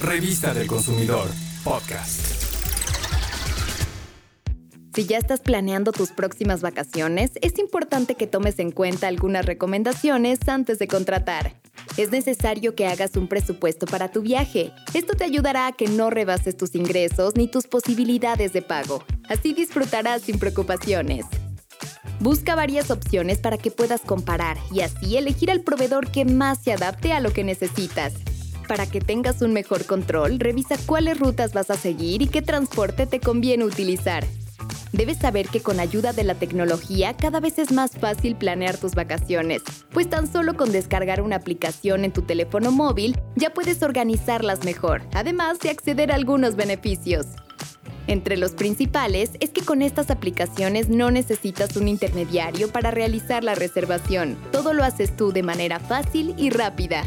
Revista del Consumidor, podcast. Si ya estás planeando tus próximas vacaciones, es importante que tomes en cuenta algunas recomendaciones antes de contratar. Es necesario que hagas un presupuesto para tu viaje. Esto te ayudará a que no rebases tus ingresos ni tus posibilidades de pago. Así disfrutarás sin preocupaciones. Busca varias opciones para que puedas comparar y así elegir el proveedor que más se adapte a lo que necesitas. Para que tengas un mejor control, revisa cuáles rutas vas a seguir y qué transporte te conviene utilizar. Debes saber que con ayuda de la tecnología cada vez es más fácil planear tus vacaciones, pues tan solo con descargar una aplicación en tu teléfono móvil ya puedes organizarlas mejor, además de acceder a algunos beneficios. Entre los principales es que con estas aplicaciones no necesitas un intermediario para realizar la reservación, todo lo haces tú de manera fácil y rápida.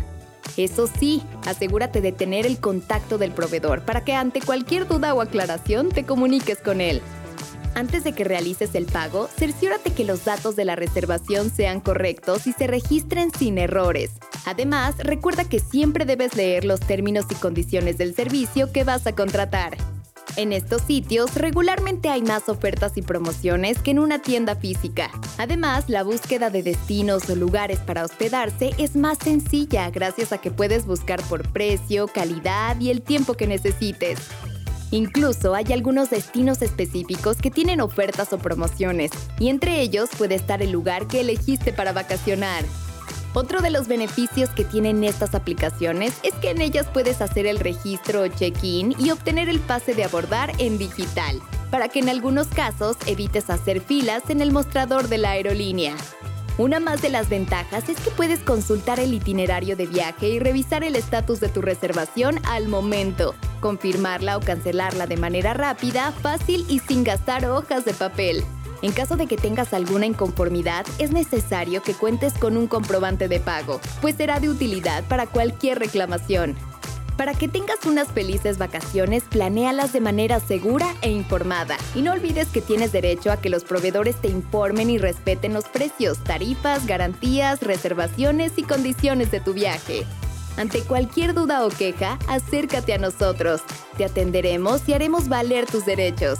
Eso sí, asegúrate de tener el contacto del proveedor para que ante cualquier duda o aclaración te comuniques con él. Antes de que realices el pago, cerciórate que los datos de la reservación sean correctos y se registren sin errores. Además, recuerda que siempre debes leer los términos y condiciones del servicio que vas a contratar. En estos sitios regularmente hay más ofertas y promociones que en una tienda física. Además, la búsqueda de destinos o lugares para hospedarse es más sencilla gracias a que puedes buscar por precio, calidad y el tiempo que necesites. Incluso hay algunos destinos específicos que tienen ofertas o promociones, y entre ellos puede estar el lugar que elegiste para vacacionar. Otro de los beneficios que tienen estas aplicaciones es que en ellas puedes hacer el registro o check-in y obtener el pase de abordar en digital, para que en algunos casos evites hacer filas en el mostrador de la aerolínea. Una más de las ventajas es que puedes consultar el itinerario de viaje y revisar el estatus de tu reservación al momento, confirmarla o cancelarla de manera rápida, fácil y sin gastar hojas de papel. En caso de que tengas alguna inconformidad, es necesario que cuentes con un comprobante de pago, pues será de utilidad para cualquier reclamación. Para que tengas unas felices vacaciones, planéalas de manera segura e informada. Y no olvides que tienes derecho a que los proveedores te informen y respeten los precios, tarifas, garantías, reservaciones y condiciones de tu viaje. Ante cualquier duda o queja, acércate a nosotros. Te atenderemos y haremos valer tus derechos.